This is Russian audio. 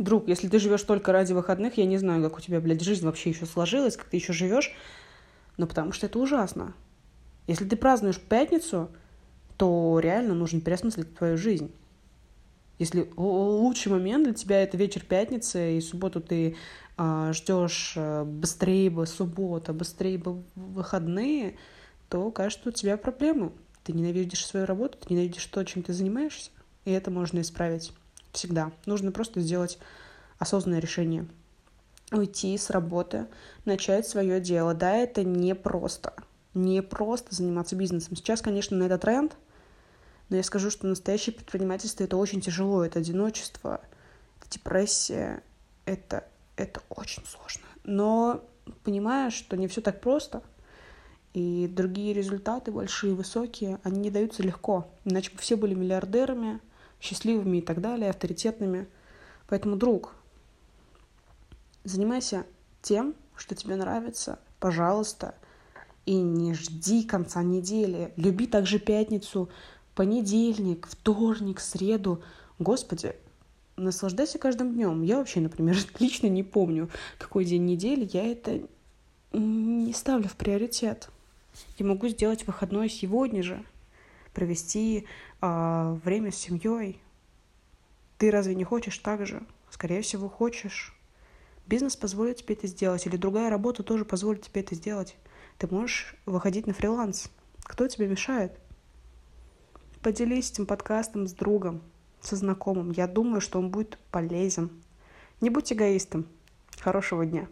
Друг, если ты живешь только ради выходных, я не знаю, как у тебя, блядь, жизнь вообще еще сложилась, как ты еще живешь, но потому что это ужасно. Если ты празднуешь пятницу, то реально нужно переосмыслить твою жизнь. Если лучший момент для тебя это вечер пятницы, и субботу ты а, ждешь а, быстрее бы суббота, быстрее бы выходные, то кажется, у тебя проблемы. Ты ненавидишь свою работу, ты ненавидишь то, чем ты занимаешься, и это можно исправить всегда. Нужно просто сделать осознанное решение. Уйти с работы, начать свое дело. Да, это не просто. Не просто заниматься бизнесом. Сейчас, конечно, на этот тренд, но я скажу, что настоящее предпринимательство — это очень тяжело. Это одиночество, это депрессия, это, это очень сложно. Но понимаешь, что не все так просто, и другие результаты, большие, высокие, они не даются легко. Иначе бы все были миллиардерами, счастливыми и так далее, авторитетными. Поэтому, друг, занимайся тем, что тебе нравится, пожалуйста, и не жди конца недели. Люби также пятницу, понедельник, вторник, среду. Господи, наслаждайся каждым днем. Я вообще, например, лично не помню, какой день недели. Я это не ставлю в приоритет. Я могу сделать выходной сегодня же провести э, время с семьей. Ты разве не хочешь так же? Скорее всего, хочешь. Бизнес позволит тебе это сделать, или другая работа тоже позволит тебе это сделать. Ты можешь выходить на фриланс. Кто тебе мешает? Поделись этим подкастом с другом, со знакомым. Я думаю, что он будет полезен. Не будь эгоистом. Хорошего дня.